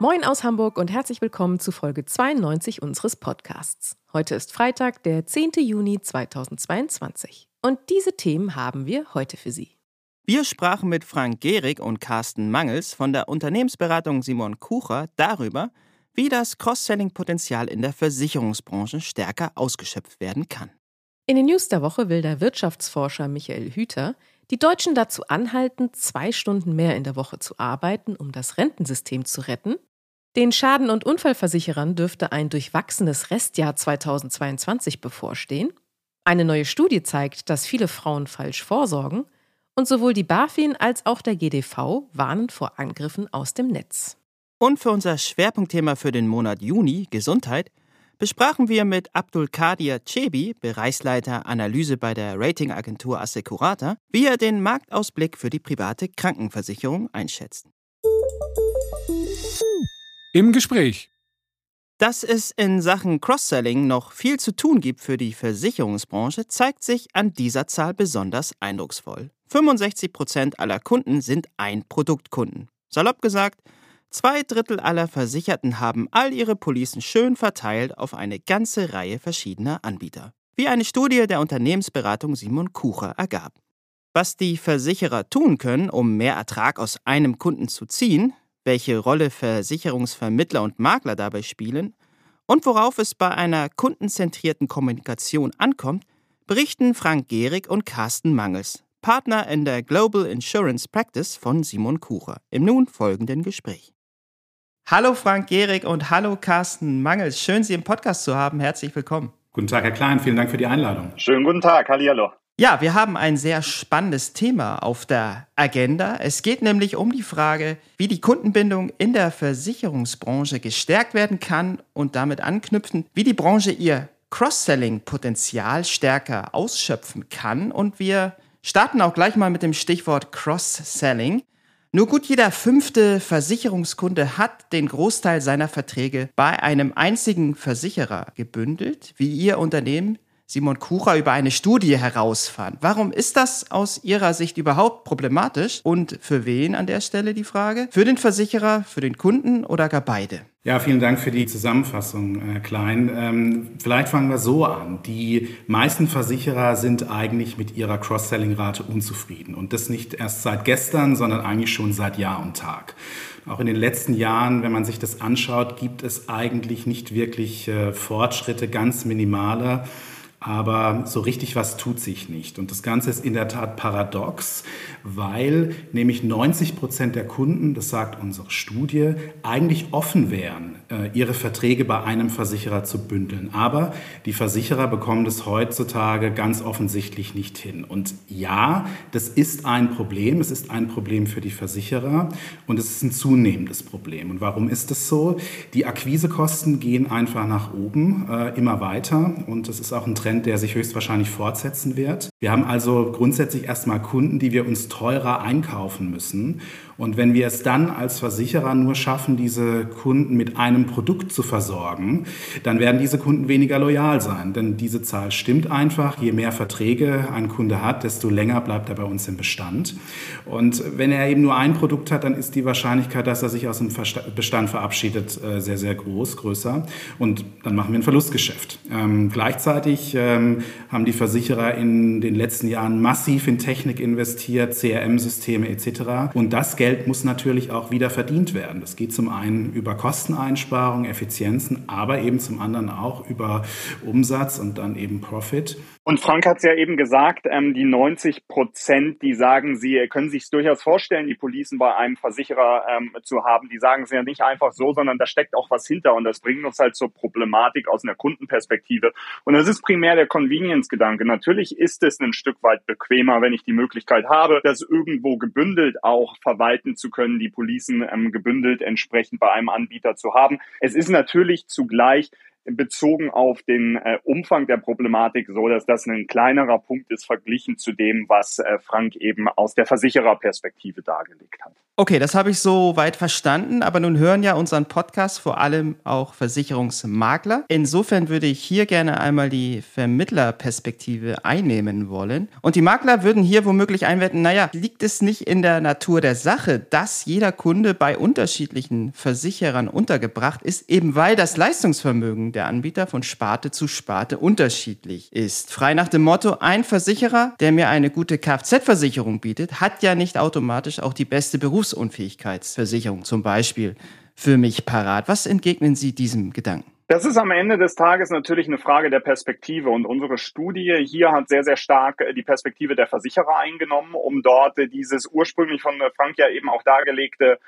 Moin aus Hamburg und herzlich willkommen zu Folge 92 unseres Podcasts. Heute ist Freitag, der 10. Juni 2022. Und diese Themen haben wir heute für Sie. Wir sprachen mit Frank Gehrig und Carsten Mangels von der Unternehmensberatung Simon Kucher darüber, wie das Cross-Selling-Potenzial in der Versicherungsbranche stärker ausgeschöpft werden kann. In den News der Woche will der Wirtschaftsforscher Michael Hüter die Deutschen dazu anhalten, zwei Stunden mehr in der Woche zu arbeiten, um das Rentensystem zu retten den Schaden- und Unfallversicherern dürfte ein durchwachsenes Restjahr 2022 bevorstehen. Eine neue Studie zeigt, dass viele Frauen falsch vorsorgen. Und sowohl die BaFin als auch der GDV warnen vor Angriffen aus dem Netz. Und für unser Schwerpunktthema für den Monat Juni, Gesundheit, besprachen wir mit Abdul Kadir Chebi, Bereichsleiter Analyse bei der Ratingagentur Assecurata, wie er den Marktausblick für die private Krankenversicherung einschätzt. Im Gespräch. Dass es in Sachen Cross-Selling noch viel zu tun gibt für die Versicherungsbranche, zeigt sich an dieser Zahl besonders eindrucksvoll. 65 Prozent aller Kunden sind Ein-Produktkunden. Salopp gesagt, zwei Drittel aller Versicherten haben all ihre Policen schön verteilt auf eine ganze Reihe verschiedener Anbieter. Wie eine Studie der Unternehmensberatung Simon Kucher ergab. Was die Versicherer tun können, um mehr Ertrag aus einem Kunden zu ziehen, welche Rolle Versicherungsvermittler und Makler dabei spielen und worauf es bei einer kundenzentrierten Kommunikation ankommt, berichten Frank Gehrig und Carsten Mangels, Partner in der Global Insurance Practice von Simon Kucher, im nun folgenden Gespräch. Hallo Frank Gehrig und hallo Carsten Mangels. Schön, Sie im Podcast zu haben. Herzlich willkommen. Guten Tag, Herr Klein. Vielen Dank für die Einladung. Schönen guten Tag. Hallihallo. Ja, wir haben ein sehr spannendes Thema auf der Agenda. Es geht nämlich um die Frage, wie die Kundenbindung in der Versicherungsbranche gestärkt werden kann und damit anknüpfen, wie die Branche ihr Cross-Selling-Potenzial stärker ausschöpfen kann. Und wir starten auch gleich mal mit dem Stichwort Cross-Selling. Nur gut jeder fünfte Versicherungskunde hat den Großteil seiner Verträge bei einem einzigen Versicherer gebündelt, wie Ihr Unternehmen Simon Kucher über eine Studie herausfand. Warum ist das aus Ihrer Sicht überhaupt problematisch? Und für wen an der Stelle die Frage? Für den Versicherer, für den Kunden oder gar beide? Ja, vielen Dank für die Zusammenfassung, Herr Klein. Ähm, vielleicht fangen wir so an. Die meisten Versicherer sind eigentlich mit ihrer Cross-Selling-Rate unzufrieden. Und das nicht erst seit gestern, sondern eigentlich schon seit Jahr und Tag. Auch in den letzten Jahren, wenn man sich das anschaut, gibt es eigentlich nicht wirklich äh, Fortschritte, ganz minimale aber so richtig was tut sich nicht. Und das Ganze ist in der Tat paradox, weil nämlich 90 Prozent der Kunden, das sagt unsere Studie, eigentlich offen wären, ihre Verträge bei einem Versicherer zu bündeln. Aber die Versicherer bekommen das heutzutage ganz offensichtlich nicht hin. Und ja, das ist ein Problem. Es ist ein Problem für die Versicherer und es ist ein zunehmendes Problem. Und warum ist das so? Die Akquisekosten gehen einfach nach oben, äh, immer weiter. Und das ist auch ein Trend Trend, der sich höchstwahrscheinlich fortsetzen wird. Wir haben also grundsätzlich erstmal Kunden, die wir uns teurer einkaufen müssen. Und wenn wir es dann als Versicherer nur schaffen, diese Kunden mit einem Produkt zu versorgen, dann werden diese Kunden weniger loyal sein. Denn diese Zahl stimmt einfach. Je mehr Verträge ein Kunde hat, desto länger bleibt er bei uns im Bestand. Und wenn er eben nur ein Produkt hat, dann ist die Wahrscheinlichkeit, dass er sich aus dem Bestand verabschiedet, äh, sehr, sehr groß, größer. Und dann machen wir ein Verlustgeschäft. Ähm, gleichzeitig ähm, haben die Versicherer in den letzten Jahren massiv in Technik investiert, CRM-Systeme etc. Und das Geld Geld muss natürlich auch wieder verdient werden. Das geht zum einen über Kosteneinsparungen, Effizienzen, aber eben zum anderen auch über Umsatz und dann eben Profit. Und Frank hat es ja eben gesagt, ähm, die 90 Prozent, die sagen, sie können sich durchaus vorstellen, die Policen bei einem Versicherer ähm, zu haben. Die sagen es ja nicht einfach so, sondern da steckt auch was hinter. Und das bringt uns halt zur Problematik aus einer Kundenperspektive. Und das ist primär der Convenience-Gedanke. Natürlich ist es ein Stück weit bequemer, wenn ich die Möglichkeit habe, das irgendwo gebündelt auch verwalten zu können, die Policen ähm, gebündelt entsprechend bei einem Anbieter zu haben. Es ist natürlich zugleich bezogen auf den äh, Umfang der Problematik so, dass das ein kleinerer Punkt ist verglichen zu dem, was äh, Frank eben aus der Versichererperspektive dargelegt hat. Okay, das habe ich so weit verstanden, aber nun hören ja unseren Podcast vor allem auch Versicherungsmakler. Insofern würde ich hier gerne einmal die Vermittlerperspektive einnehmen wollen. Und die Makler würden hier womöglich einwenden, naja, liegt es nicht in der Natur der Sache, dass jeder Kunde bei unterschiedlichen Versicherern untergebracht ist, eben weil das Leistungsvermögen der Anbieter von Sparte zu Sparte unterschiedlich ist. Frei nach dem Motto, ein Versicherer, der mir eine gute Kfz-Versicherung bietet, hat ja nicht automatisch auch die beste Berufs Berufsunfähigkeitsversicherung zum Beispiel für mich parat. Was entgegnen Sie diesem Gedanken? Das ist am Ende des Tages natürlich eine Frage der Perspektive und unsere Studie hier hat sehr, sehr stark äh, die Perspektive der Versicherer eingenommen, um dort äh, dieses ursprünglich von äh, Frank ja eben auch dargelegte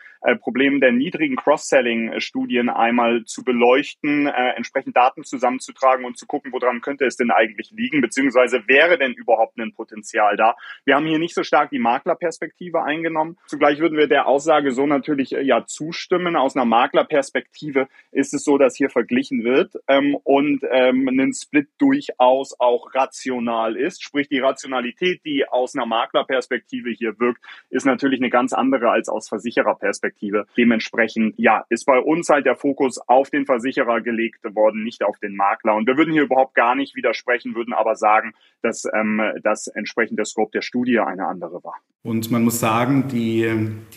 Problem der niedrigen Cross-Selling-Studien einmal zu beleuchten, entsprechend Daten zusammenzutragen und zu gucken, woran könnte es denn eigentlich liegen, beziehungsweise wäre denn überhaupt ein Potenzial da. Wir haben hier nicht so stark die Maklerperspektive eingenommen. Zugleich würden wir der Aussage so natürlich ja zustimmen. Aus einer Maklerperspektive ist es so, dass hier verglichen verglichen wird ähm, und ähm, ein Split durchaus auch rational ist. Sprich, die Rationalität, die aus einer Maklerperspektive hier wirkt, ist natürlich eine ganz andere als aus Versichererperspektive. Dementsprechend, ja, ist bei uns halt der Fokus auf den Versicherer gelegt worden, nicht auf den Makler. Und wir würden hier überhaupt gar nicht widersprechen, würden aber sagen, dass ähm, das entsprechende Scope der Studie eine andere war. Und man muss sagen, die,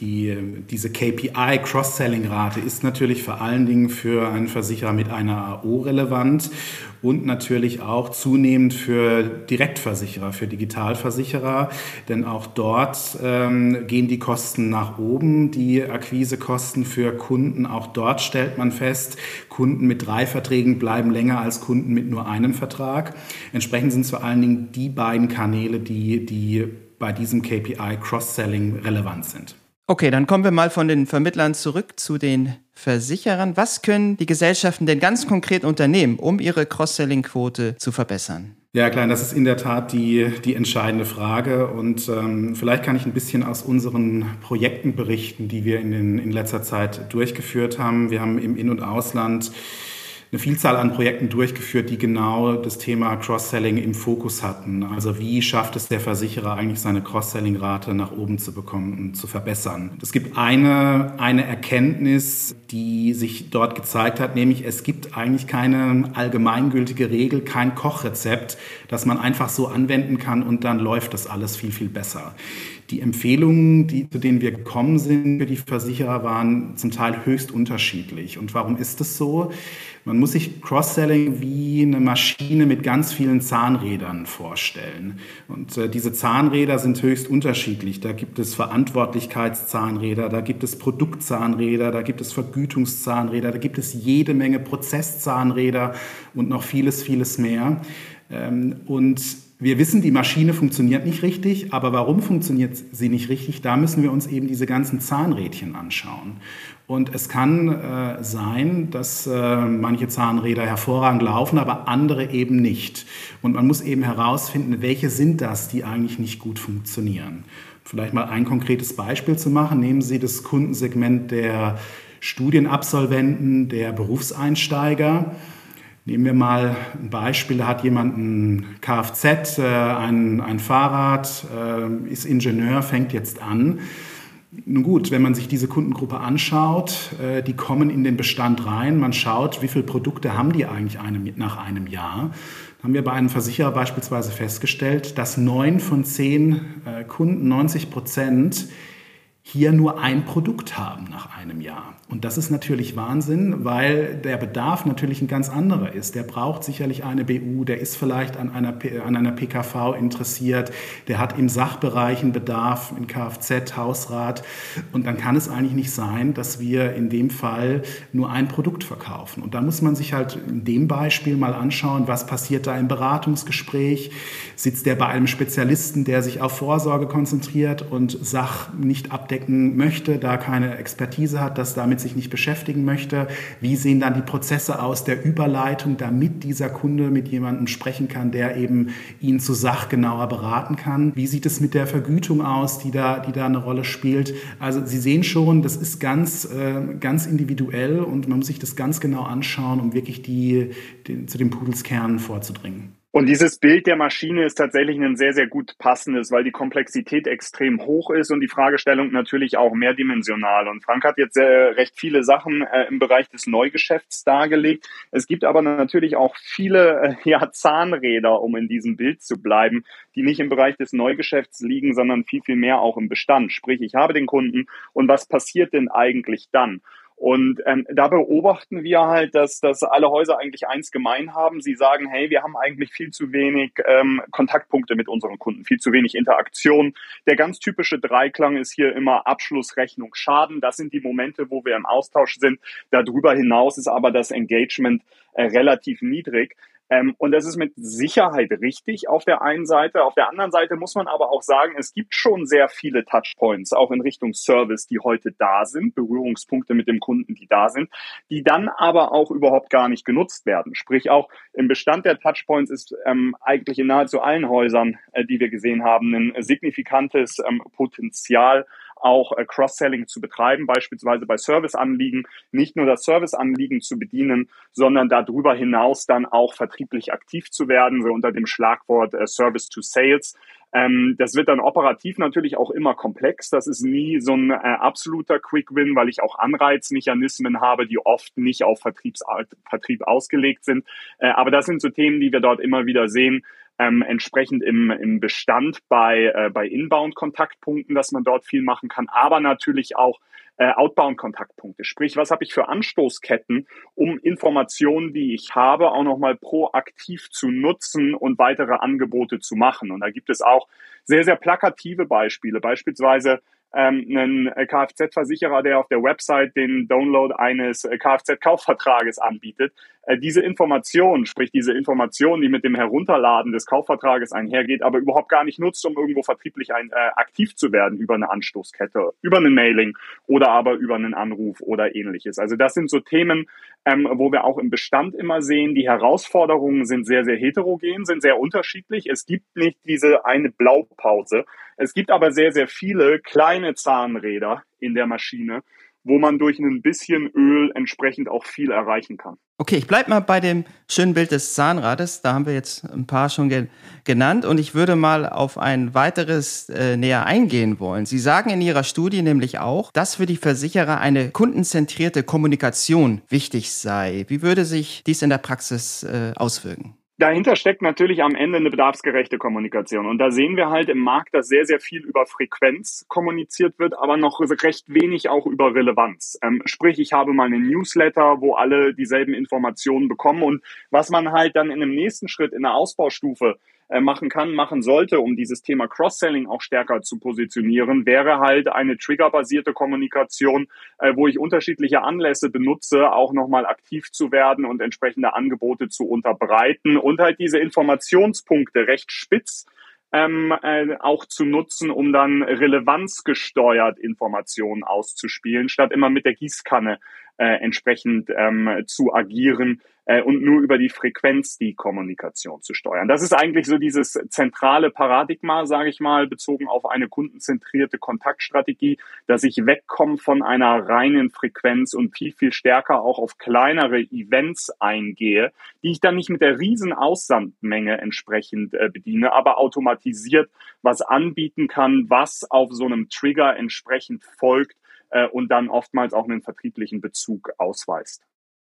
die, diese KPI Cross-Selling-Rate ist natürlich vor allen Dingen für einen Versicherer mit einer AO relevant und natürlich auch zunehmend für Direktversicherer, für Digitalversicherer, denn auch dort ähm, gehen die Kosten nach oben, die Akquisekosten für Kunden. Auch dort stellt man fest, Kunden mit drei Verträgen bleiben länger als Kunden mit nur einem Vertrag. Entsprechend sind es vor allen Dingen die beiden Kanäle, die, die bei diesem KPI Cross-Selling relevant sind. Okay, dann kommen wir mal von den Vermittlern zurück zu den Versicherern. Was können die Gesellschaften denn ganz konkret unternehmen, um ihre Cross-Selling-Quote zu verbessern? Ja, klein, das ist in der Tat die, die entscheidende Frage. Und ähm, vielleicht kann ich ein bisschen aus unseren Projekten berichten, die wir in, den, in letzter Zeit durchgeführt haben. Wir haben im In- und Ausland eine Vielzahl an Projekten durchgeführt, die genau das Thema Cross-Selling im Fokus hatten. Also wie schafft es der Versicherer eigentlich seine Cross-Selling-Rate nach oben zu bekommen und zu verbessern? Es gibt eine, eine Erkenntnis, die sich dort gezeigt hat, nämlich es gibt eigentlich keine allgemeingültige Regel, kein Kochrezept, das man einfach so anwenden kann und dann läuft das alles viel, viel besser. Die Empfehlungen, die, zu denen wir gekommen sind für die Versicherer, waren zum Teil höchst unterschiedlich. Und warum ist das so? Man muss sich Cross-Selling wie eine Maschine mit ganz vielen Zahnrädern vorstellen. Und äh, diese Zahnräder sind höchst unterschiedlich. Da gibt es Verantwortlichkeitszahnräder, da gibt es Produktzahnräder, da gibt es Vergütungszahnräder, da gibt es jede Menge Prozesszahnräder und noch vieles, vieles mehr. Ähm, und wir wissen, die Maschine funktioniert nicht richtig, aber warum funktioniert sie nicht richtig? Da müssen wir uns eben diese ganzen Zahnrädchen anschauen. Und es kann äh, sein, dass äh, manche Zahnräder hervorragend laufen, aber andere eben nicht. Und man muss eben herausfinden, welche sind das, die eigentlich nicht gut funktionieren. Vielleicht mal ein konkretes Beispiel zu machen. Nehmen Sie das Kundensegment der Studienabsolventen, der Berufseinsteiger. Nehmen wir mal ein Beispiel, da hat jemand ein Kfz, äh, ein, ein Fahrrad, äh, ist Ingenieur, fängt jetzt an. Nun gut, wenn man sich diese Kundengruppe anschaut, äh, die kommen in den Bestand rein, man schaut, wie viele Produkte haben die eigentlich einem, nach einem Jahr. Haben wir bei einem Versicherer beispielsweise festgestellt, dass neun von zehn äh, Kunden, 90 Prozent, hier nur ein Produkt haben nach einem Jahr. Und das ist natürlich Wahnsinn, weil der Bedarf natürlich ein ganz anderer ist. Der braucht sicherlich eine BU, der ist vielleicht an einer, an einer PKV interessiert, der hat im Sachbereich einen Bedarf, in Kfz, Hausrat. Und dann kann es eigentlich nicht sein, dass wir in dem Fall nur ein Produkt verkaufen. Und da muss man sich halt in dem Beispiel mal anschauen, was passiert da im Beratungsgespräch. Sitzt der bei einem Spezialisten, der sich auf Vorsorge konzentriert und Sach nicht abdecken möchte, da keine Expertise hat, das damit sich nicht beschäftigen möchte? Wie sehen dann die Prozesse aus der Überleitung, damit dieser Kunde mit jemandem sprechen kann, der eben ihn zu sachgenauer beraten kann? Wie sieht es mit der Vergütung aus, die da, die da eine Rolle spielt? Also Sie sehen schon, das ist ganz, äh, ganz individuell und man muss sich das ganz genau anschauen, um wirklich die, die zu dem Pudelskern vorzudringen. Und dieses Bild der Maschine ist tatsächlich ein sehr, sehr gut passendes, weil die Komplexität extrem hoch ist und die Fragestellung natürlich auch mehrdimensional. Und Frank hat jetzt äh, recht viele Sachen äh, im Bereich des Neugeschäfts dargelegt. Es gibt aber natürlich auch viele äh, ja, Zahnräder, um in diesem Bild zu bleiben, die nicht im Bereich des Neugeschäfts liegen, sondern viel, viel mehr auch im Bestand. Sprich, ich habe den Kunden und was passiert denn eigentlich dann? Und ähm, da beobachten wir halt, dass, dass alle Häuser eigentlich eins gemein haben. Sie sagen, hey, wir haben eigentlich viel zu wenig ähm, Kontaktpunkte mit unseren Kunden, viel zu wenig Interaktion. Der ganz typische Dreiklang ist hier immer Abschluss, Rechnung, Schaden. Das sind die Momente, wo wir im Austausch sind. Darüber hinaus ist aber das Engagement äh, relativ niedrig. Ähm, und das ist mit Sicherheit richtig auf der einen Seite. Auf der anderen Seite muss man aber auch sagen, es gibt schon sehr viele Touchpoints, auch in Richtung Service, die heute da sind, Berührungspunkte mit dem Kunden, die da sind, die dann aber auch überhaupt gar nicht genutzt werden. Sprich auch im Bestand der Touchpoints ist ähm, eigentlich in nahezu allen Häusern, äh, die wir gesehen haben, ein signifikantes ähm, Potenzial auch äh, Cross-Selling zu betreiben, beispielsweise bei Serviceanliegen, nicht nur das Serviceanliegen zu bedienen, sondern darüber hinaus dann auch vertrieblich aktiv zu werden, so unter dem Schlagwort äh, Service to Sales. Ähm, das wird dann operativ natürlich auch immer komplex. Das ist nie so ein äh, absoluter Quick-Win, weil ich auch Anreizmechanismen habe, die oft nicht auf Vertriebs Vertrieb ausgelegt sind. Äh, aber das sind so Themen, die wir dort immer wieder sehen ähm, entsprechend im, im Bestand bei, äh, bei Inbound-Kontaktpunkten, dass man dort viel machen kann, aber natürlich auch äh, Outbound-Kontaktpunkte. Sprich, was habe ich für Anstoßketten, um Informationen, die ich habe, auch nochmal proaktiv zu nutzen und weitere Angebote zu machen. Und da gibt es auch sehr, sehr plakative Beispiele. Beispielsweise ähm, einen Kfz-Versicherer, der auf der Website den Download eines Kfz-Kaufvertrages anbietet. Äh, diese Information, sprich diese Information, die mit dem Herunterladen des Kaufvertrages einhergeht, aber überhaupt gar nicht nutzt, um irgendwo vertrieblich ein, äh, aktiv zu werden über eine Anstoßkette, über eine Mailing oder aber über einen Anruf oder ähnliches. Also das sind so Themen, ähm, wo wir auch im Bestand immer sehen, die Herausforderungen sind sehr, sehr heterogen, sind sehr unterschiedlich. Es gibt nicht diese eine Blaupause. Es gibt aber sehr, sehr viele kleine Zahnräder in der Maschine, wo man durch ein bisschen Öl entsprechend auch viel erreichen kann. Okay, ich bleibe mal bei dem schönen Bild des Zahnrades. Da haben wir jetzt ein paar schon ge genannt und ich würde mal auf ein weiteres äh, näher eingehen wollen. Sie sagen in Ihrer Studie nämlich auch, dass für die Versicherer eine kundenzentrierte Kommunikation wichtig sei. Wie würde sich dies in der Praxis äh, auswirken? Dahinter steckt natürlich am Ende eine bedarfsgerechte Kommunikation. Und da sehen wir halt im Markt, dass sehr, sehr viel über Frequenz kommuniziert wird, aber noch recht wenig auch über Relevanz. Ähm, sprich, ich habe mal einen Newsletter, wo alle dieselben Informationen bekommen. Und was man halt dann in einem nächsten Schritt in der Ausbaustufe machen kann, machen sollte, um dieses Thema Cross-Selling auch stärker zu positionieren, wäre halt eine triggerbasierte Kommunikation, äh, wo ich unterschiedliche Anlässe benutze, auch nochmal aktiv zu werden und entsprechende Angebote zu unterbreiten und halt diese Informationspunkte recht spitz ähm, äh, auch zu nutzen, um dann relevanzgesteuert Informationen auszuspielen, statt immer mit der Gießkanne äh, entsprechend ähm, zu agieren äh, und nur über die Frequenz die Kommunikation zu steuern. Das ist eigentlich so dieses zentrale Paradigma, sage ich mal, bezogen auf eine kundenzentrierte Kontaktstrategie, dass ich wegkomme von einer reinen Frequenz und viel, viel stärker auch auf kleinere Events eingehe, die ich dann nicht mit der riesen Aussandmenge entsprechend äh, bediene, aber automatisiert was anbieten kann, was auf so einem Trigger entsprechend folgt äh, und dann oftmals auch einen vertrieblichen Bezug ausweist.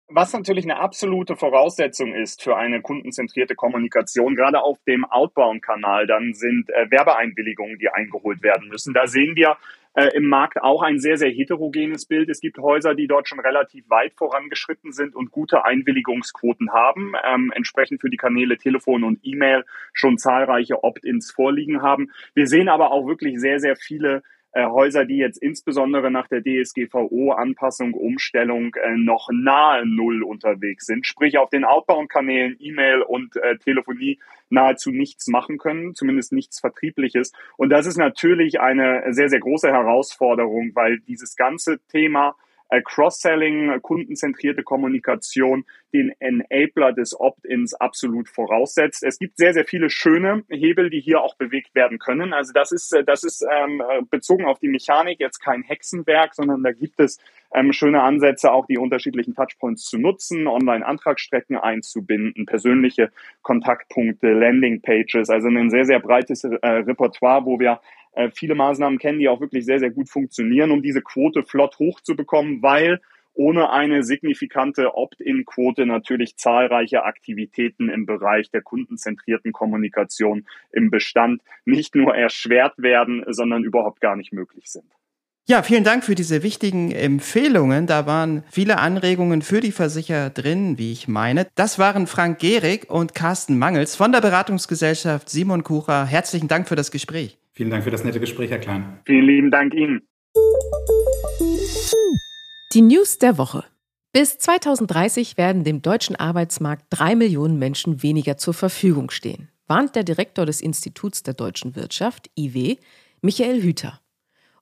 Was natürlich eine absolute Voraussetzung ist für eine kundenzentrierte Kommunikation, gerade auf dem Outbound-Kanal, dann sind äh, Werbeeinwilligungen, die eingeholt werden müssen. Da sehen wir äh, im Markt auch ein sehr, sehr heterogenes Bild. Es gibt Häuser, die dort schon relativ weit vorangeschritten sind und gute Einwilligungsquoten haben, ähm, entsprechend für die Kanäle Telefon und E-Mail schon zahlreiche Opt-ins vorliegen haben. Wir sehen aber auch wirklich sehr, sehr viele äh, Häuser, die jetzt insbesondere nach der DSGVO-Anpassung, Umstellung äh, noch nahe Null unterwegs sind, sprich auf den Outbound-Kanälen, E-Mail und äh, Telefonie nahezu nichts machen können, zumindest nichts Vertriebliches. Und das ist natürlich eine sehr, sehr große Herausforderung, weil dieses ganze Thema Cross-Selling, kundenzentrierte Kommunikation den Enabler des Opt-ins absolut voraussetzt. Es gibt sehr, sehr viele schöne Hebel, die hier auch bewegt werden können. Also das ist, äh, das ist ähm, bezogen auf die Mechanik jetzt kein Hexenwerk, sondern da gibt es ähm, schöne Ansätze, auch die unterschiedlichen Touchpoints zu nutzen, Online-Antragsstrecken einzubinden, persönliche Kontaktpunkte, Landing-Pages, also ein sehr, sehr breites äh, Repertoire, wo wir äh, viele Maßnahmen kennen, die auch wirklich sehr, sehr gut funktionieren, um diese Quote flott hochzubekommen, weil ohne eine signifikante Opt-in-Quote natürlich zahlreiche Aktivitäten im Bereich der kundenzentrierten Kommunikation im Bestand nicht nur erschwert werden, sondern überhaupt gar nicht möglich sind. Ja, vielen Dank für diese wichtigen Empfehlungen. Da waren viele Anregungen für die Versicherer drin, wie ich meine. Das waren Frank Gehrig und Carsten Mangels von der Beratungsgesellschaft Simon Kucher. Herzlichen Dank für das Gespräch. Vielen Dank für das nette Gespräch, Herr Klein. Vielen lieben Dank Ihnen. Die News der Woche. Bis 2030 werden dem deutschen Arbeitsmarkt drei Millionen Menschen weniger zur Verfügung stehen, warnt der Direktor des Instituts der deutschen Wirtschaft, IW, Michael Hüter.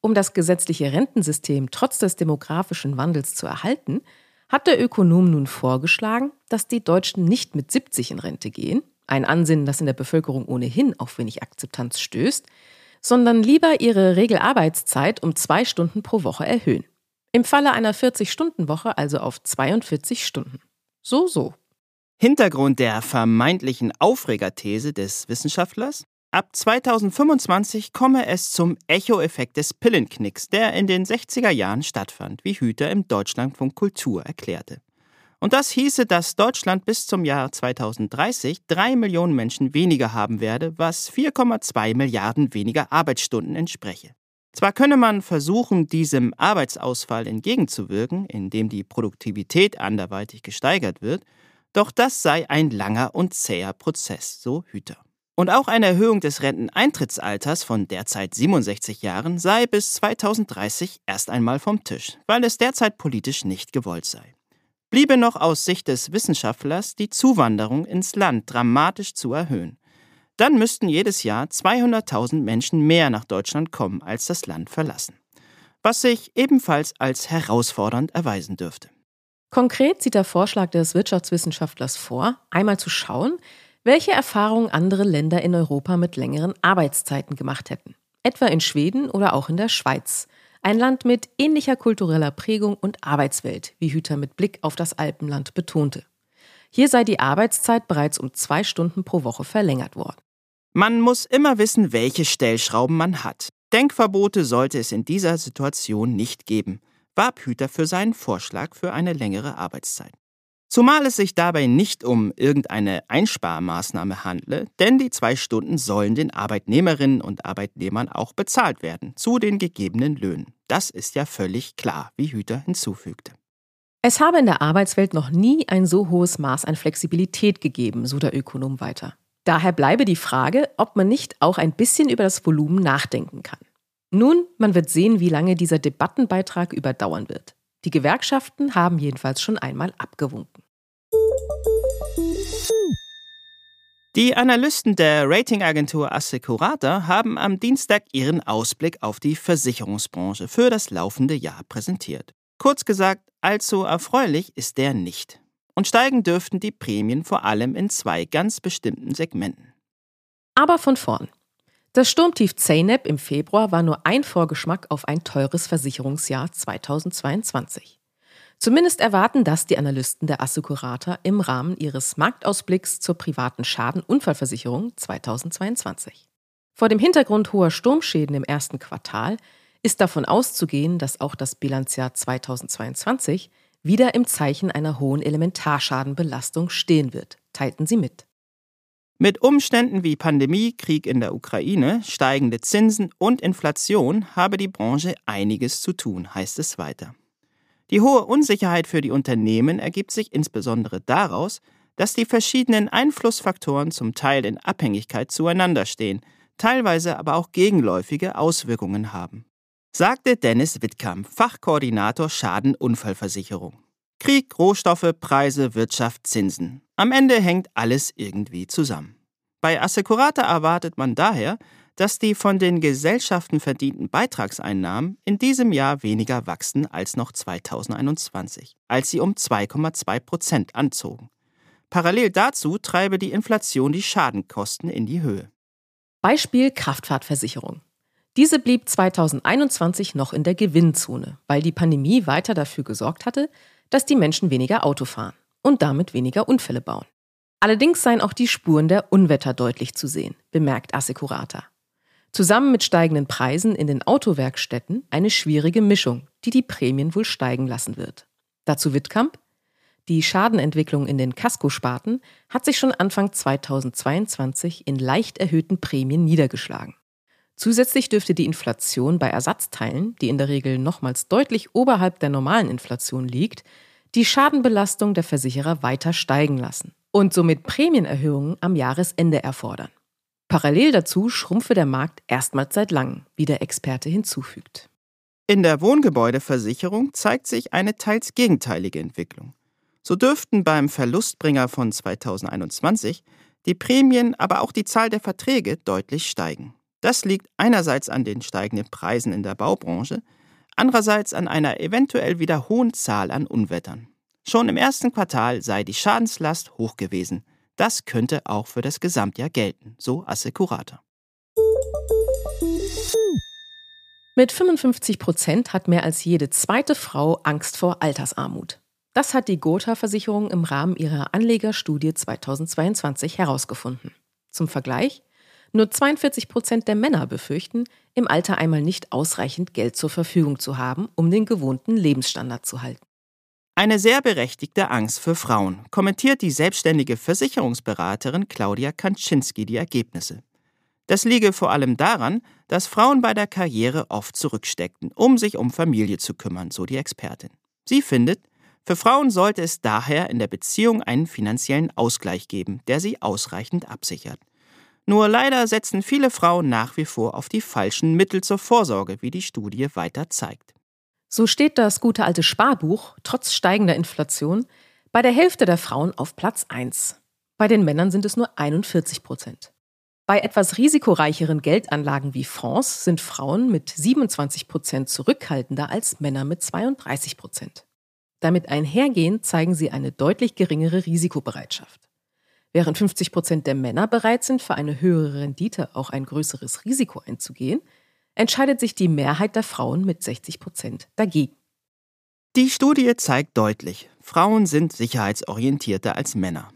Um das gesetzliche Rentensystem trotz des demografischen Wandels zu erhalten, hat der Ökonom nun vorgeschlagen, dass die Deutschen nicht mit 70 in Rente gehen, ein Ansinnen, das in der Bevölkerung ohnehin auf wenig Akzeptanz stößt, sondern lieber ihre Regelarbeitszeit um zwei Stunden pro Woche erhöhen. Im Falle einer 40-Stunden-Woche also auf 42 Stunden. So, so. Hintergrund der vermeintlichen Aufregerthese des Wissenschaftlers? Ab 2025 komme es zum Echo-Effekt des Pillenknicks, der in den 60er Jahren stattfand, wie Hüter im Deutschlandfunk Kultur erklärte. Und das hieße, dass Deutschland bis zum Jahr 2030 drei Millionen Menschen weniger haben werde, was 4,2 Milliarden weniger Arbeitsstunden entspreche. Zwar könne man versuchen, diesem Arbeitsausfall entgegenzuwirken, indem die Produktivität anderweitig gesteigert wird, doch das sei ein langer und zäher Prozess, so Hüter. Und auch eine Erhöhung des Renteneintrittsalters von derzeit 67 Jahren sei bis 2030 erst einmal vom Tisch, weil es derzeit politisch nicht gewollt sei. Bliebe noch aus Sicht des Wissenschaftlers die Zuwanderung ins Land dramatisch zu erhöhen. Dann müssten jedes Jahr 200.000 Menschen mehr nach Deutschland kommen, als das Land verlassen. Was sich ebenfalls als herausfordernd erweisen dürfte. Konkret sieht der Vorschlag des Wirtschaftswissenschaftlers vor, einmal zu schauen, welche Erfahrungen andere Länder in Europa mit längeren Arbeitszeiten gemacht hätten. Etwa in Schweden oder auch in der Schweiz. Ein Land mit ähnlicher kultureller Prägung und Arbeitswelt, wie Hüter mit Blick auf das Alpenland betonte. Hier sei die Arbeitszeit bereits um zwei Stunden pro Woche verlängert worden. Man muss immer wissen, welche Stellschrauben man hat. Denkverbote sollte es in dieser Situation nicht geben, warb Hüter für seinen Vorschlag für eine längere Arbeitszeit. Zumal es sich dabei nicht um irgendeine Einsparmaßnahme handle, denn die zwei Stunden sollen den Arbeitnehmerinnen und Arbeitnehmern auch bezahlt werden, zu den gegebenen Löhnen. Das ist ja völlig klar, wie Hüter hinzufügte. Es habe in der Arbeitswelt noch nie ein so hohes Maß an Flexibilität gegeben, so der Ökonom weiter. Daher bleibe die Frage, ob man nicht auch ein bisschen über das Volumen nachdenken kann. Nun, man wird sehen, wie lange dieser Debattenbeitrag überdauern wird. Die Gewerkschaften haben jedenfalls schon einmal abgewunken. Die Analysten der Ratingagentur Assecurata haben am Dienstag ihren Ausblick auf die Versicherungsbranche für das laufende Jahr präsentiert. Kurz gesagt, allzu erfreulich ist der nicht. Und steigen dürften die Prämien vor allem in zwei ganz bestimmten Segmenten. Aber von vorn. Das Sturmtief Zeynep im Februar war nur ein Vorgeschmack auf ein teures Versicherungsjahr 2022. Zumindest erwarten das die Analysten der Assecurata im Rahmen ihres Marktausblicks zur privaten Schadenunfallversicherung 2022. Vor dem Hintergrund hoher Sturmschäden im ersten Quartal ist davon auszugehen, dass auch das Bilanzjahr 2022 wieder im Zeichen einer hohen Elementarschadenbelastung stehen wird, teilten sie mit. Mit Umständen wie Pandemie, Krieg in der Ukraine, steigende Zinsen und Inflation habe die Branche einiges zu tun, heißt es weiter. Die hohe Unsicherheit für die Unternehmen ergibt sich insbesondere daraus, dass die verschiedenen Einflussfaktoren zum Teil in Abhängigkeit zueinander stehen, teilweise aber auch gegenläufige Auswirkungen haben. sagte Dennis Wittkamp, Fachkoordinator Schadenunfallversicherung. Krieg, Rohstoffe, Preise, Wirtschaft, Zinsen. Am Ende hängt alles irgendwie zusammen. Bei Assecurata erwartet man daher, dass die von den Gesellschaften verdienten Beitragseinnahmen in diesem Jahr weniger wachsen als noch 2021, als sie um 2,2 Prozent anzogen. Parallel dazu treibe die Inflation die Schadenkosten in die Höhe. Beispiel Kraftfahrtversicherung. Diese blieb 2021 noch in der Gewinnzone, weil die Pandemie weiter dafür gesorgt hatte, dass die Menschen weniger Auto fahren und damit weniger Unfälle bauen. Allerdings seien auch die Spuren der Unwetter deutlich zu sehen, bemerkt Assecurata. Zusammen mit steigenden Preisen in den Autowerkstätten eine schwierige Mischung, die die Prämien wohl steigen lassen wird. Dazu Wittkamp. Die Schadenentwicklung in den Kaskosparten hat sich schon Anfang 2022 in leicht erhöhten Prämien niedergeschlagen. Zusätzlich dürfte die Inflation bei Ersatzteilen, die in der Regel nochmals deutlich oberhalb der normalen Inflation liegt, die Schadenbelastung der Versicherer weiter steigen lassen und somit Prämienerhöhungen am Jahresende erfordern. Parallel dazu schrumpfe der Markt erstmals seit langem, wie der Experte hinzufügt. In der Wohngebäudeversicherung zeigt sich eine teils gegenteilige Entwicklung. So dürften beim Verlustbringer von 2021 die Prämien, aber auch die Zahl der Verträge deutlich steigen. Das liegt einerseits an den steigenden Preisen in der Baubranche, andererseits an einer eventuell wieder hohen Zahl an Unwettern. Schon im ersten Quartal sei die Schadenslast hoch gewesen, das könnte auch für das Gesamtjahr gelten, so Assecurata. Mit 55 Prozent hat mehr als jede zweite Frau Angst vor Altersarmut. Das hat die Gotha-Versicherung im Rahmen ihrer Anlegerstudie 2022 herausgefunden. Zum Vergleich, nur 42 Prozent der Männer befürchten, im Alter einmal nicht ausreichend Geld zur Verfügung zu haben, um den gewohnten Lebensstandard zu halten. Eine sehr berechtigte Angst für Frauen, kommentiert die selbstständige Versicherungsberaterin Claudia Kanczynski die Ergebnisse. Das liege vor allem daran, dass Frauen bei der Karriere oft zurücksteckten, um sich um Familie zu kümmern, so die Expertin. Sie findet, für Frauen sollte es daher in der Beziehung einen finanziellen Ausgleich geben, der sie ausreichend absichert. Nur leider setzen viele Frauen nach wie vor auf die falschen Mittel zur Vorsorge, wie die Studie weiter zeigt. So steht das gute alte Sparbuch, trotz steigender Inflation, bei der Hälfte der Frauen auf Platz 1. Bei den Männern sind es nur 41 Prozent. Bei etwas risikoreicheren Geldanlagen wie Fonds sind Frauen mit 27 Prozent zurückhaltender als Männer mit 32 Prozent. Damit einhergehend zeigen sie eine deutlich geringere Risikobereitschaft. Während 50 Prozent der Männer bereit sind, für eine höhere Rendite auch ein größeres Risiko einzugehen, entscheidet sich die Mehrheit der Frauen mit 60 Prozent dagegen. Die Studie zeigt deutlich, Frauen sind sicherheitsorientierter als Männer.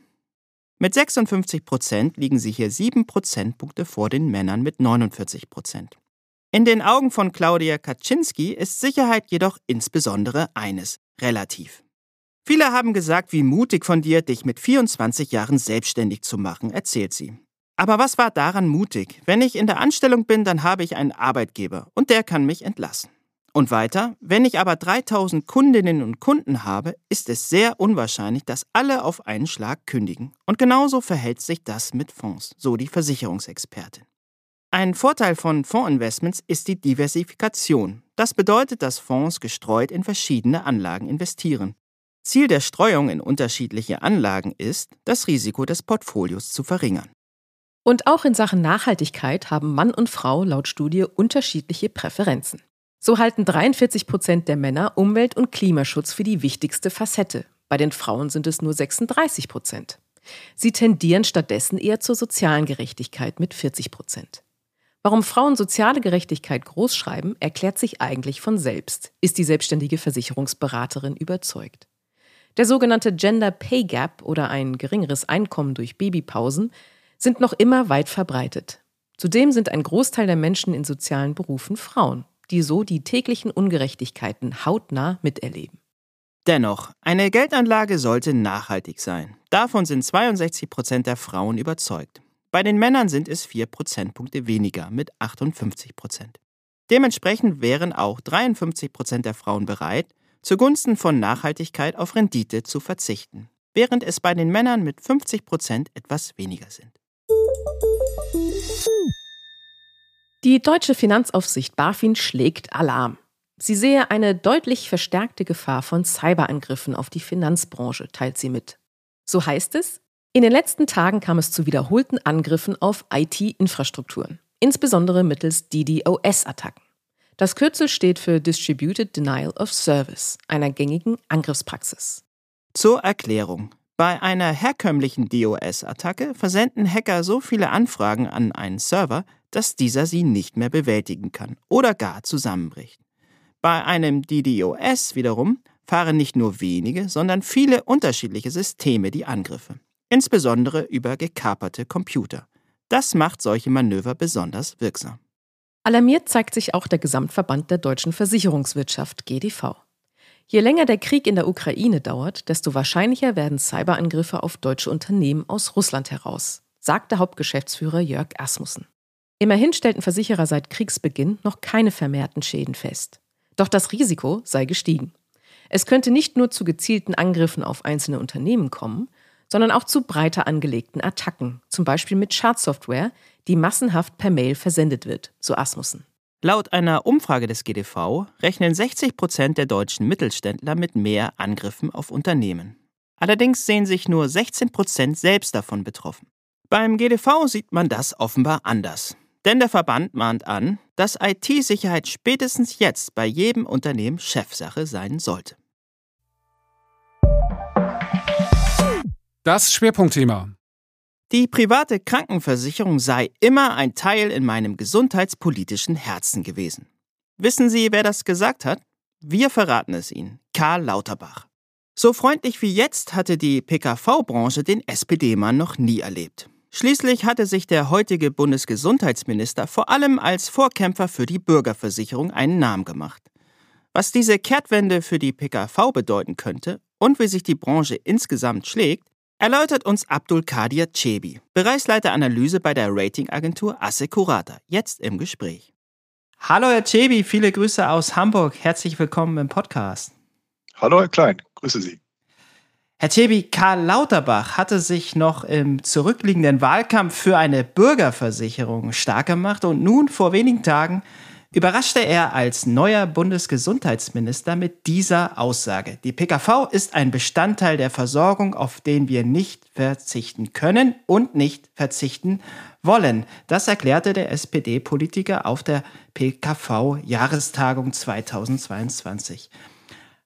Mit 56 Prozent liegen sie hier sieben Prozentpunkte vor den Männern mit 49 Prozent. In den Augen von Claudia Kaczynski ist Sicherheit jedoch insbesondere eines, relativ. Viele haben gesagt, wie mutig von dir, dich mit 24 Jahren selbstständig zu machen, erzählt sie. Aber was war daran mutig? Wenn ich in der Anstellung bin, dann habe ich einen Arbeitgeber und der kann mich entlassen. Und weiter, wenn ich aber 3000 Kundinnen und Kunden habe, ist es sehr unwahrscheinlich, dass alle auf einen Schlag kündigen. Und genauso verhält sich das mit Fonds, so die Versicherungsexpertin. Ein Vorteil von Fondsinvestments ist die Diversifikation. Das bedeutet, dass Fonds gestreut in verschiedene Anlagen investieren. Ziel der Streuung in unterschiedliche Anlagen ist, das Risiko des Portfolios zu verringern. Und auch in Sachen Nachhaltigkeit haben Mann und Frau laut Studie unterschiedliche Präferenzen. So halten 43 Prozent der Männer Umwelt- und Klimaschutz für die wichtigste Facette. Bei den Frauen sind es nur 36 Prozent. Sie tendieren stattdessen eher zur sozialen Gerechtigkeit mit 40 Prozent. Warum Frauen soziale Gerechtigkeit großschreiben, erklärt sich eigentlich von selbst, ist die selbstständige Versicherungsberaterin überzeugt. Der sogenannte Gender Pay Gap oder ein geringeres Einkommen durch Babypausen sind noch immer weit verbreitet. Zudem sind ein Großteil der Menschen in sozialen Berufen Frauen, die so die täglichen Ungerechtigkeiten hautnah miterleben. Dennoch, eine Geldanlage sollte nachhaltig sein. Davon sind 62 Prozent der Frauen überzeugt. Bei den Männern sind es 4 Prozentpunkte weniger mit 58 Prozent. Dementsprechend wären auch 53 Prozent der Frauen bereit, zugunsten von Nachhaltigkeit auf Rendite zu verzichten, während es bei den Männern mit 50 Prozent etwas weniger sind. Die deutsche Finanzaufsicht BaFin schlägt Alarm. Sie sehe eine deutlich verstärkte Gefahr von Cyberangriffen auf die Finanzbranche, teilt sie mit. So heißt es, in den letzten Tagen kam es zu wiederholten Angriffen auf IT-Infrastrukturen, insbesondere mittels DDoS-Attacken. Das Kürzel steht für Distributed Denial of Service, einer gängigen Angriffspraxis. Zur Erklärung. Bei einer herkömmlichen DOS-Attacke versenden Hacker so viele Anfragen an einen Server, dass dieser sie nicht mehr bewältigen kann oder gar zusammenbricht. Bei einem DDoS wiederum fahren nicht nur wenige, sondern viele unterschiedliche Systeme die Angriffe, insbesondere über gekaperte Computer. Das macht solche Manöver besonders wirksam. Alarmiert zeigt sich auch der Gesamtverband der deutschen Versicherungswirtschaft GDV. Je länger der Krieg in der Ukraine dauert, desto wahrscheinlicher werden Cyberangriffe auf deutsche Unternehmen aus Russland heraus, sagte Hauptgeschäftsführer Jörg Asmussen. Immerhin stellten Versicherer seit Kriegsbeginn noch keine vermehrten Schäden fest. Doch das Risiko sei gestiegen. Es könnte nicht nur zu gezielten Angriffen auf einzelne Unternehmen kommen, sondern auch zu breiter angelegten Attacken, zum Beispiel mit Schadsoftware, die massenhaft per Mail versendet wird, so Asmussen. Laut einer Umfrage des GDV rechnen 60 Prozent der deutschen Mittelständler mit mehr Angriffen auf Unternehmen. Allerdings sehen sich nur 16 Prozent selbst davon betroffen. Beim GDV sieht man das offenbar anders. Denn der Verband mahnt an, dass IT-Sicherheit spätestens jetzt bei jedem Unternehmen Chefsache sein sollte. Das Schwerpunktthema. Die private Krankenversicherung sei immer ein Teil in meinem gesundheitspolitischen Herzen gewesen. Wissen Sie, wer das gesagt hat? Wir verraten es Ihnen. Karl Lauterbach. So freundlich wie jetzt hatte die PKV-Branche den SPD-Mann noch nie erlebt. Schließlich hatte sich der heutige Bundesgesundheitsminister vor allem als Vorkämpfer für die Bürgerversicherung einen Namen gemacht. Was diese Kehrtwende für die PKV bedeuten könnte und wie sich die Branche insgesamt schlägt, Erläutert uns Abdul Kadir Cebi, Bereichsleiter Analyse bei der Ratingagentur Assecurata, jetzt im Gespräch. Hallo Herr Cebi, viele Grüße aus Hamburg. Herzlich willkommen im Podcast. Hallo Herr Klein, grüße Sie. Herr Cebi, Karl Lauterbach hatte sich noch im zurückliegenden Wahlkampf für eine Bürgerversicherung stark gemacht und nun vor wenigen Tagen überraschte er als neuer Bundesgesundheitsminister mit dieser Aussage. Die PKV ist ein Bestandteil der Versorgung, auf den wir nicht verzichten können und nicht verzichten wollen. Das erklärte der SPD-Politiker auf der PKV-Jahrestagung 2022.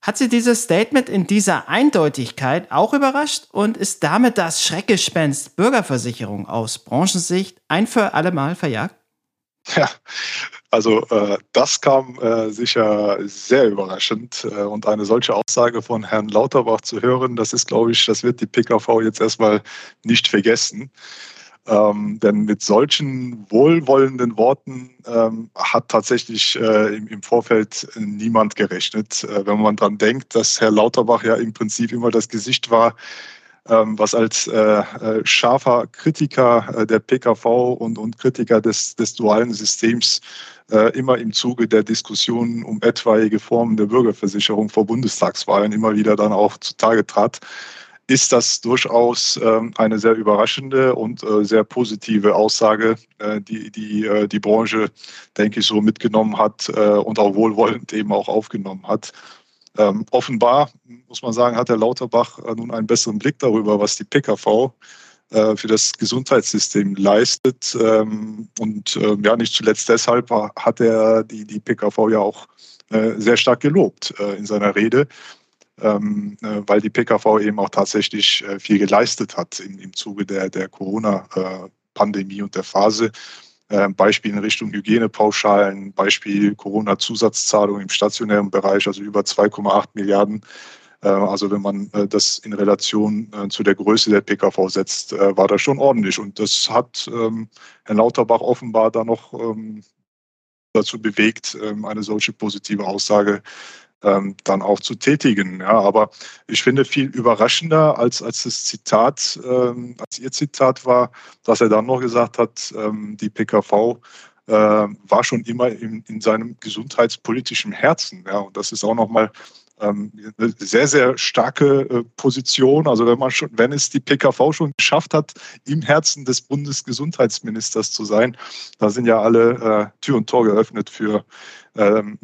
Hat Sie dieses Statement in dieser Eindeutigkeit auch überrascht und ist damit das Schreckgespenst Bürgerversicherung aus Branchensicht ein für allemal verjagt? Ja, also äh, das kam äh, sicher sehr überraschend äh, und eine solche Aussage von Herrn Lauterbach zu hören, das ist, glaube ich, das wird die PKV jetzt erstmal nicht vergessen. Ähm, denn mit solchen wohlwollenden Worten ähm, hat tatsächlich äh, im, im, Vorfeld niemand gerechnet. Äh, wenn man daran denkt, dass Herr Lauterbach ja im Prinzip immer das Gesicht war was als äh, äh, scharfer Kritiker äh, der PKV und, und Kritiker des, des dualen Systems äh, immer im Zuge der Diskussionen um etwaige Formen der Bürgerversicherung vor Bundestagswahlen immer wieder dann auch zutage trat, ist das durchaus ähm, eine sehr überraschende und äh, sehr positive Aussage, äh, die die, die Branche, denke ich, so mitgenommen hat und auch wohlwollend eben auch aufgenommen hat. Ähm, offenbar, muss man sagen, hat Herr Lauterbach äh, nun einen besseren Blick darüber, was die PKV äh, für das Gesundheitssystem leistet. Ähm, und äh, ja, nicht zuletzt deshalb hat er die, die PKV ja auch äh, sehr stark gelobt äh, in seiner Rede, ähm, äh, weil die PKV eben auch tatsächlich viel geleistet hat im, im Zuge der, der Corona-Pandemie und der Phase. Ähm, Beispiel in Richtung Hygienepauschalen, Beispiel Corona-Zusatzzahlungen im stationären Bereich, also über 2,8 Milliarden. Äh, also wenn man äh, das in Relation äh, zu der Größe der PKV setzt, war das schon ordentlich. Und das hat ähm, Herrn Lauterbach offenbar da noch ähm, dazu bewegt, eine solche positive Aussage ähm, dann auch zu tätigen. Ja, aber ich finde viel überraschender als, als das Zitat, ähm, als Ihr Zitat war, dass er dann noch gesagt hat, ähm, die PKV äh, war schon immer in, in seinem gesundheitspolitischen Herzen. Ja, und das ist auch nochmal ähm, eine sehr, sehr starke äh, Position. Also wenn man schon, wenn es die PKV schon geschafft hat, im Herzen des Bundesgesundheitsministers zu sein, da sind ja alle äh, Tür und Tor geöffnet für ähm,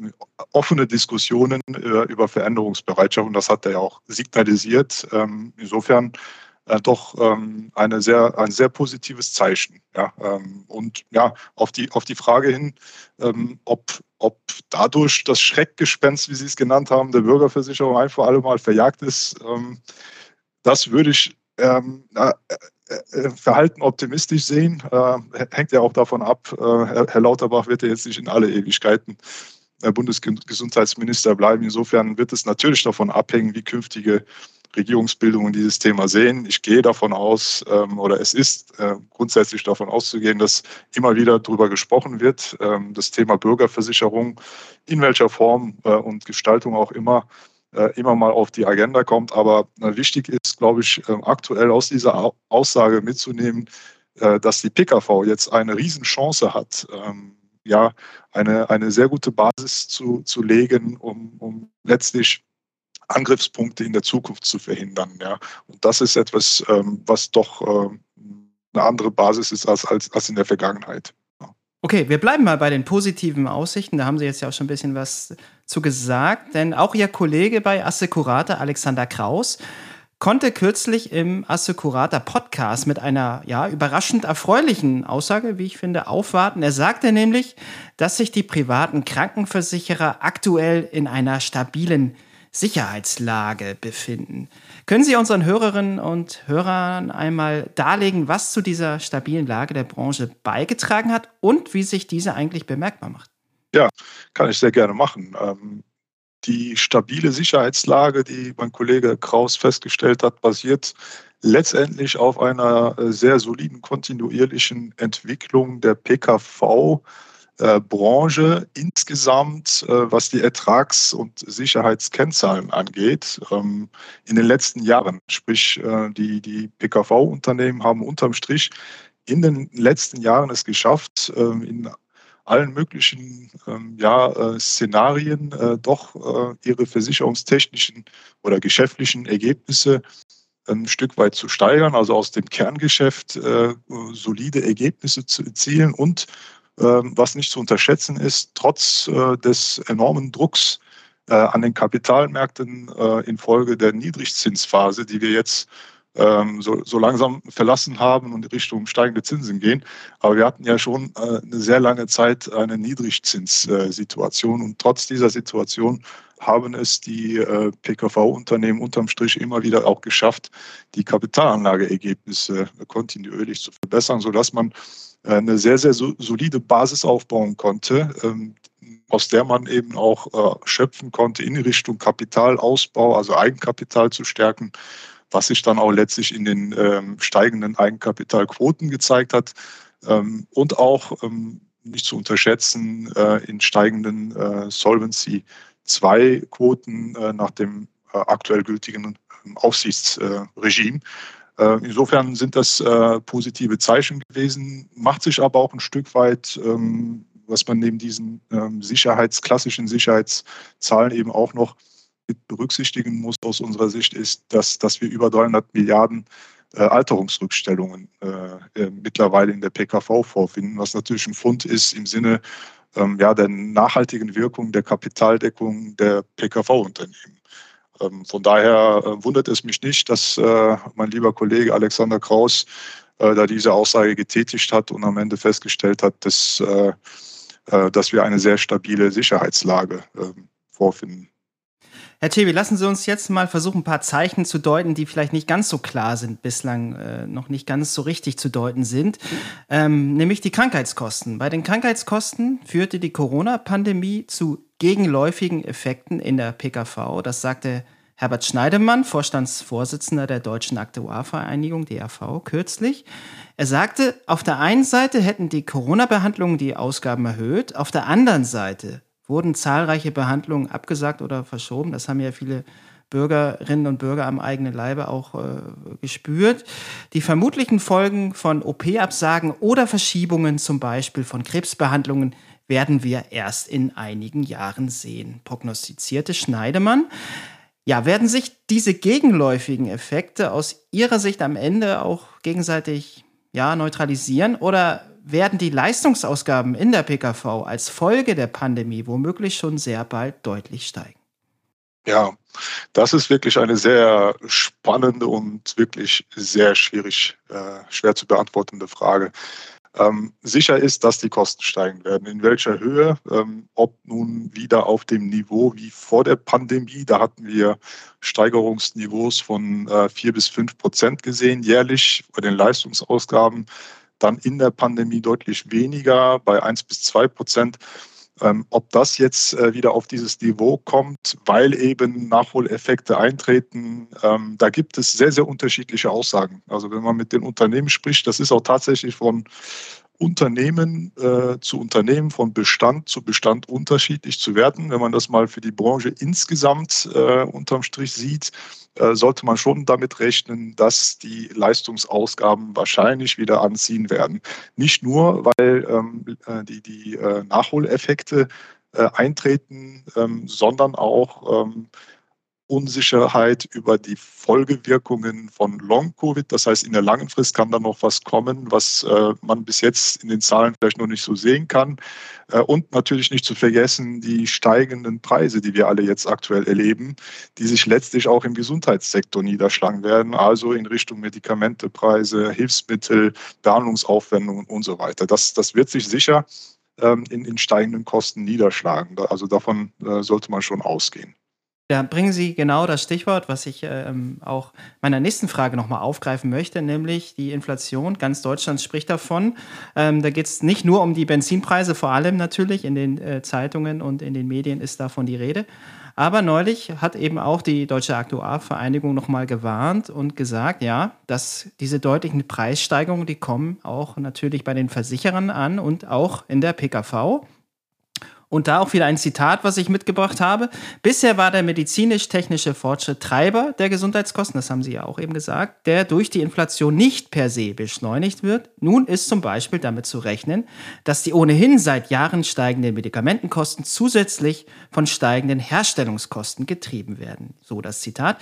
offene Diskussionen äh, über Veränderungsbereitschaft. Und das hat er ja auch signalisiert. Ähm, insofern äh, doch ähm, eine sehr, ein sehr positives Zeichen. Und ja, auf die, auf die Frage hin, ob, ob dadurch das Schreckgespenst, wie Sie es genannt haben, der Bürgerversicherung ein für alle Mal verjagt ist, das würde ich Verhalten optimistisch sehen. Äh, hängt ja auch davon ab, äh, Herr, Lauterbach wird ja jetzt nicht in alle Ewigkeiten Bundesgesundheitsminister bleiben. Insofern wird es natürlich davon abhängen, wie künftige Regierungsbildungen dieses Thema sehen. Ich gehe davon aus, ähm, oder es ist äh, grundsätzlich davon auszugehen, dass immer wieder darüber gesprochen wird, ähm, das Thema Bürgerversicherung, in welcher Form äh, und Gestaltung auch immer, äh, immer mal auf die Agenda kommt. Aber äh, wichtig ist, glaube ich, äh, aktuell aus dieser Aussage mitzunehmen, äh, dass die PKV jetzt eine Riesenchance hat, ähm, ja, eine, eine sehr gute Basis zu, zu legen, um, um letztlich Angriffspunkte in der Zukunft zu verhindern. Ja. Und das ist etwas, ähm, was doch ähm, eine andere Basis ist als, als, als in der Vergangenheit. Okay, wir bleiben mal bei den positiven Aussichten. Da haben Sie jetzt ja auch schon ein bisschen was zu gesagt. Denn auch Ihr Kollege bei Assecurata, Alexander Kraus, konnte kürzlich im Assecurata Podcast mit einer ja überraschend erfreulichen Aussage, wie ich finde, aufwarten. Er sagte nämlich, dass sich die privaten Krankenversicherer aktuell in einer stabilen Sicherheitslage befinden. Können Sie unseren Hörerinnen und Hörern einmal darlegen, was zu dieser stabilen Lage der Branche beigetragen hat und wie sich diese eigentlich bemerkbar macht? Ja, kann ich sehr gerne machen. Ähm, die stabile Sicherheitslage, die mein Kollege Kraus festgestellt hat, basiert letztendlich auf einer äh, sehr soliden kontinuierlichen Entwicklung der PKV äh, Branche insgesamt, äh, was die Ertrags- und Sicherheitskennzahlen angeht, ähm, in den letzten Jahren. Sprich, die, die PKV-Unternehmen haben unterm Strich in den letzten Jahren es geschafft, ähm, in allen möglichen ähm, ja, äh, Szenarien äh, doch äh, ihre versicherungstechnischen oder geschäftlichen Ergebnisse ein Stück weit zu steigern, also aus dem Kerngeschäft äh, solide Ergebnisse zu erzielen und ähm, was nicht zu unterschätzen ist, trotz äh, des enormen Drucks äh, an den Kapitalmärkten äh, infolge der Niedrigzinsphase, die wir jetzt ähm, so, so langsam verlassen haben und in Richtung steigende Zinsen gehen. Aber wir hatten ja schon eine sehr lange Zeit eine Niedrigzinssituation und trotz dieser Situation haben es die PKV-Unternehmen unterm Strich immer wieder auch geschafft, die Kapitalanlageergebnisse kontinuierlich zu verbessern, sodass man eine sehr, sehr solide Basis aufbauen konnte, ähm, aus der man eben auch äh, schöpfen konnte in Richtung Kapitalausbau, also Eigenkapital zu stärken, was sich dann auch letztlich in den ähm, steigenden Eigenkapitalquoten gezeigt hat ähm, und auch nicht zu unterschätzen äh, in steigenden äh, Solvency 2 Quoten nach dem aktuell gültigen Aufsichtsregime. Äh, insofern sind das äh, positive Zeichen gewesen, macht sich aber auch ein Stück weit, ähm, was man neben diesen ähm, Sicherheits, klassischen Sicherheitszahlen eben auch noch mit berücksichtigen muss aus unserer Sicht, ist, dass, dass wir über 300 Milliarden äh, Alterungsrückstellungen äh, mittlerweile in der PKV vorfinden, was natürlich ein Fund ist im Sinne ähm, ja, der nachhaltigen Wirkung der Kapitaldeckung der PKV-Unternehmen. Ähm, von daher äh, wundert es mich nicht, dass äh, mein lieber Kollege Alexander Kraus äh, da diese Aussage getätigt hat und am Ende festgestellt hat, dass, dass wir eine sehr stabile Sicherheitslage ähm, vorfinden. Herr Tebi, lassen Sie uns jetzt mal versuchen, ein paar Zeichen zu deuten, die vielleicht nicht ganz so klar sind, bislang äh, noch nicht ganz so richtig zu deuten sind. Ähm, nämlich die Krankheitskosten. Bei den Krankheitskosten führte die Corona-Pandemie zu gegenläufigen Effekten in der PKV. Das sagte Herbert Schneidemann, Vorstandsvorsitzender der Deutschen Aktuarvereinigung, DAV, kürzlich. Er sagte, auf der einen Seite hätten die Corona-Behandlungen die Ausgaben erhöht, auf der anderen Seite wurden zahlreiche Behandlungen abgesagt oder verschoben. Das haben ja viele Bürgerinnen und Bürger am eigenen Leibe auch äh, gespürt. Die vermutlichen Folgen von OP-Absagen oder Verschiebungen zum Beispiel von Krebsbehandlungen werden wir erst in einigen Jahren sehen, prognostizierte Schneidemann. Ja, werden sich diese gegenläufigen Effekte aus Ihrer Sicht am Ende auch gegenseitig ja, neutralisieren oder werden die Leistungsausgaben in der PKV als Folge der Pandemie womöglich schon sehr bald deutlich steigen? Ja, das ist wirklich eine sehr spannende und wirklich sehr schwierig, äh, schwer zu beantwortende Frage. Ähm, sicher ist, dass die Kosten steigen werden. In welcher Höhe? Ähm, ob nun wieder auf dem Niveau wie vor der Pandemie. Da hatten wir Steigerungsniveaus von äh, vier bis fünf Prozent gesehen jährlich bei den Leistungsausgaben. Dann in der Pandemie deutlich weniger bei eins bis zwei Prozent. Ähm, ob das jetzt äh, wieder auf dieses Niveau kommt, weil eben Nachholeffekte eintreten, ähm, da gibt es sehr, sehr unterschiedliche Aussagen. Also wenn man mit den Unternehmen spricht, das ist auch tatsächlich von Unternehmen äh, zu Unternehmen, von Bestand zu Bestand unterschiedlich zu werten. Wenn man das mal für die Branche insgesamt äh, unterm Strich sieht, äh, sollte man schon damit rechnen, dass die Leistungsausgaben wahrscheinlich wieder anziehen werden. Nicht nur, weil ähm, äh, die, die äh, Nachholeffekte äh, eintreten, ähm, sondern auch ähm, Unsicherheit über die Folgewirkungen von Long-Covid. Das heißt, in der langen Frist kann da noch was kommen, was äh, man bis jetzt in den Zahlen vielleicht noch nicht so sehen kann. Äh, und natürlich nicht zu vergessen die steigenden Preise, die wir alle jetzt aktuell erleben, die sich letztlich auch im Gesundheitssektor niederschlagen werden, also in Richtung Medikamentepreise, Hilfsmittel, Behandlungsaufwendungen und so weiter. Das, das wird sich sicher ähm, in, in steigenden Kosten niederschlagen. Also davon äh, sollte man schon ausgehen. Da bringen Sie genau das Stichwort, was ich ähm, auch meiner nächsten Frage nochmal aufgreifen möchte, nämlich die Inflation. Ganz Deutschland spricht davon. Ähm, da geht es nicht nur um die Benzinpreise, vor allem natürlich in den äh, Zeitungen und in den Medien ist davon die Rede. Aber neulich hat eben auch die Deutsche Aktuarvereinigung nochmal gewarnt und gesagt, ja, dass diese deutlichen Preissteigerungen, die kommen auch natürlich bei den Versicherern an und auch in der PKV. Und da auch wieder ein Zitat, was ich mitgebracht habe. Bisher war der medizinisch-technische Fortschritt Treiber der Gesundheitskosten, das haben Sie ja auch eben gesagt, der durch die Inflation nicht per se beschleunigt wird. Nun ist zum Beispiel damit zu rechnen, dass die ohnehin seit Jahren steigenden Medikamentenkosten zusätzlich von steigenden Herstellungskosten getrieben werden. So das Zitat.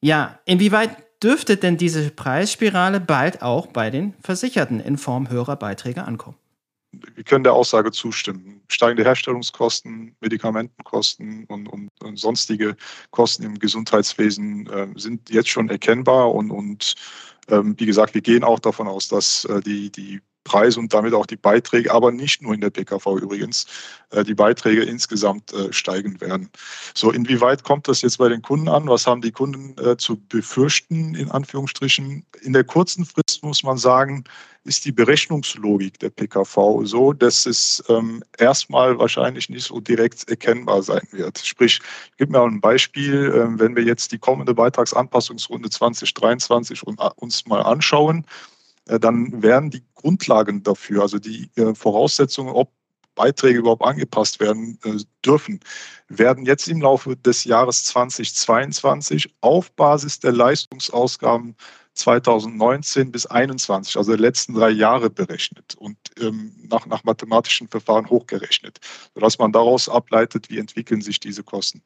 Ja, inwieweit dürfte denn diese Preisspirale bald auch bei den Versicherten in Form höherer Beiträge ankommen? Wir können der Aussage zustimmen. Steigende Herstellungskosten, Medikamentenkosten und, und, und sonstige Kosten im Gesundheitswesen äh, sind jetzt schon erkennbar. Und, und ähm, wie gesagt, wir gehen auch davon aus, dass äh, die, die Preise und damit auch die Beiträge, aber nicht nur in der PKV übrigens, äh, die Beiträge insgesamt äh, steigen werden. So, inwieweit kommt das jetzt bei den Kunden an? Was haben die Kunden äh, zu befürchten, in Anführungsstrichen? In der kurzen Frist muss man sagen, ist die Berechnungslogik der PKV so, dass es ähm, erstmal wahrscheinlich nicht so direkt erkennbar sein wird. Sprich, ich gebe mir ein Beispiel, ähm, wenn wir jetzt die kommende Beitragsanpassungsrunde 2023 uns mal anschauen, äh, dann wären die Grundlagen dafür, also die äh, Voraussetzungen, ob Beiträge überhaupt angepasst werden äh, dürfen, werden jetzt im Laufe des Jahres 2022 auf Basis der Leistungsausgaben 2019 bis 2021, also der letzten drei Jahre berechnet und ähm, nach, nach mathematischen Verfahren hochgerechnet, sodass man daraus ableitet, wie entwickeln sich diese Kosten.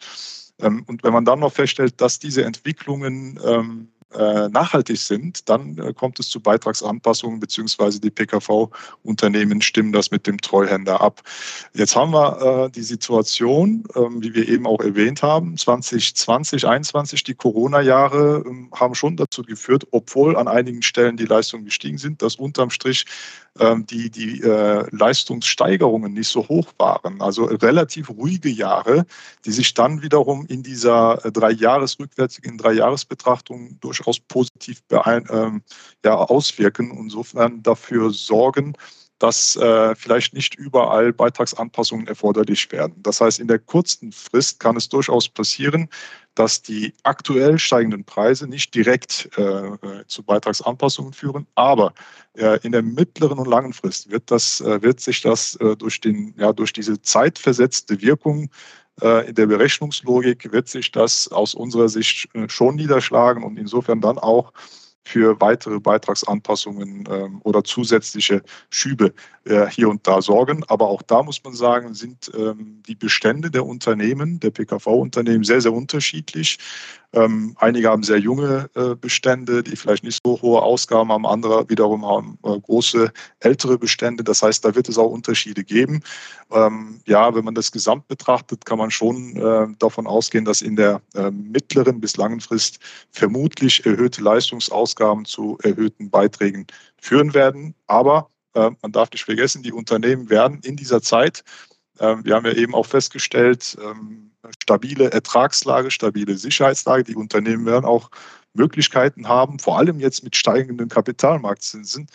Ähm, und wenn man dann noch feststellt, dass diese Entwicklungen ähm, äh, nachhaltig sind, dann äh, kommt es zu Beitragsanpassungen beziehungsweise die PKV-Unternehmen stimmen das mit dem Treuhänder ab. Jetzt haben wir äh, die Situation, ähm, wie wir eben auch erwähnt haben, 2020, 2021, die Corona-Jahre ähm, haben schon dazu geführt, obwohl an einigen Stellen die Leistungen gestiegen sind, dass unterm Strich die, die äh, Leistungssteigerungen nicht so hoch waren. Also relativ ruhige Jahre, die sich dann wiederum in dieser äh, drei Jahres rückwärtigen drei Jahresbetrachtung durchaus positiv ähm, ja, auswirken und insofern dafür sorgen, dass äh, vielleicht nicht überall Beitragsanpassungen erforderlich werden. Das heißt, in der kurzen Frist kann es durchaus passieren, dass die aktuell steigenden Preise nicht direkt äh, äh, zu Beitragsanpassungen führen, aber äh, in der mittleren und langen Frist wird, das, äh, wird sich das äh, durch, den, ja, durch diese zeitversetzte Wirkung in der Berechnungslogik wird sich das aus unserer Sicht schon niederschlagen und insofern dann auch für weitere Beitragsanpassungen ähm, oder zusätzliche Schübe äh, hier und da sorgen. Aber auch da muss man sagen, sind ähm, die Bestände der Unternehmen, der PKV-Unternehmen sehr, sehr unterschiedlich. Ähm, einige haben sehr junge äh, Bestände, die vielleicht nicht so hohe Ausgaben haben. Andere wiederum haben äh, große ältere Bestände. Das heißt, da wird es auch Unterschiede geben. Ähm, ja, wenn man das gesamt betrachtet, kann man schon äh, davon ausgehen, dass in der äh, mittleren bis langen Frist vermutlich erhöhte Leistungsausgaben zu erhöhten Beiträgen führen werden. Aber äh, man darf nicht vergessen, die Unternehmen werden in dieser Zeit, äh, wir haben ja eben auch festgestellt, ähm, stabile Ertragslage, stabile Sicherheitslage. Die Unternehmen werden auch Möglichkeiten haben, vor allem jetzt mit steigenden Kapitalmarktzinsen,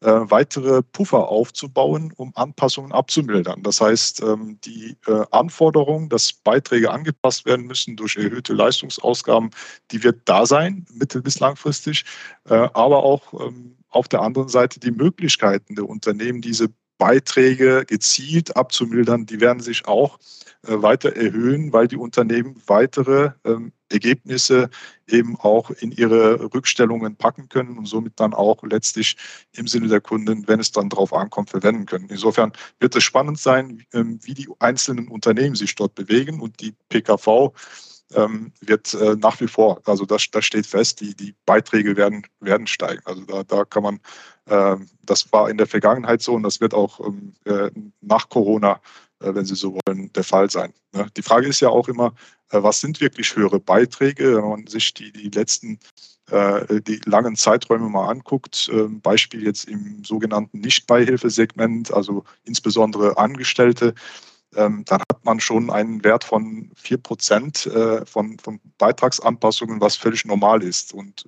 äh, weitere Puffer aufzubauen, um Anpassungen abzumildern. Das heißt, ähm, die äh, Anforderung, dass Beiträge angepasst werden müssen durch erhöhte Leistungsausgaben, die wird da sein, mittel- bis langfristig, äh, aber auch ähm, auf der anderen Seite die Möglichkeiten der Unternehmen, diese Beiträge gezielt abzumildern, die werden sich auch äh, weiter erhöhen, weil die Unternehmen weitere ähm, Ergebnisse eben auch in ihre Rückstellungen packen können und somit dann auch letztlich im Sinne der Kunden, wenn es dann darauf ankommt, verwenden können. Insofern wird es spannend sein, ähm, wie die einzelnen Unternehmen sich dort bewegen und die PKV ähm, wird äh, nach wie vor, also das, das steht fest, die, die Beiträge werden, werden steigen. Also da, da kann man, äh, das war in der Vergangenheit so und das wird auch ähm, äh, nach Corona, äh, wenn Sie so wollen, der Fall sein. Ne? Die Frage ist ja auch immer, äh, was sind wirklich höhere Beiträge, wenn man sich die, die letzten äh, die langen Zeiträume mal anguckt, ähm, Beispiel jetzt im sogenannten Nicht-Beihilfesegment, also insbesondere Angestellte, dann hat man schon einen Wert von 4 Prozent äh, von, von Beitragsanpassungen, was völlig normal ist und,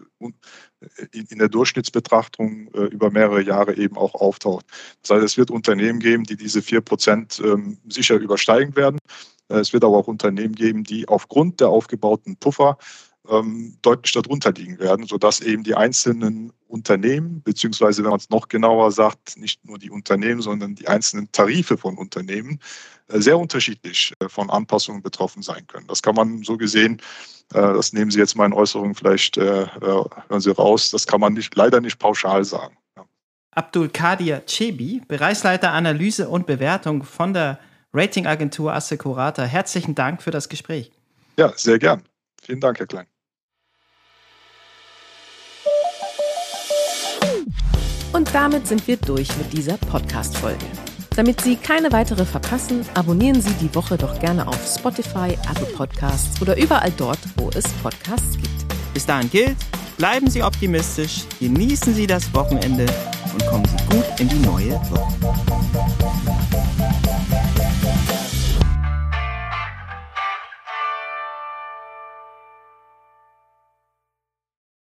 in, der Durchschnittsbetrachtung äh, über mehrere Jahre eben auch auftaucht. Das heißt, es wird Unternehmen geben, die diese 4 Prozent ähm, sicher übersteigen werden. Äh, es wird aber auch Unternehmen geben, die aufgrund der aufgebauten Puffer ähm, deutlich darunter liegen werden, sodass eben die einzelnen Unternehmen, beziehungsweise wenn man es noch genauer sagt, nicht nur die Unternehmen, sondern die einzelnen Tarife von Unternehmen äh, sehr unterschiedlich äh, von Anpassungen betroffen sein können. Das kann man so gesehen, äh, das nehmen Sie jetzt in Äußerungen vielleicht, hören Sie raus, das kann man nicht, leider nicht pauschal sagen. Abdul Kadir Chebi, Bereichsleiter Analyse und Bewertung von der Ratingagentur Assecurata. Herzlichen Dank für das Gespräch. Ja, sehr gern. Vielen Dank, Herr Klein. Und damit sind wir durch mit dieser Podcast-Folge. Damit Sie keine weitere verpassen, abonnieren Sie die Woche doch gerne auf Spotify, Apple Podcasts oder überall dort, wo es Podcasts gibt. Bis dahin gilt, bleiben Sie optimistisch, genießen Sie das Wochenende und kommen Sie gut in die neue Woche.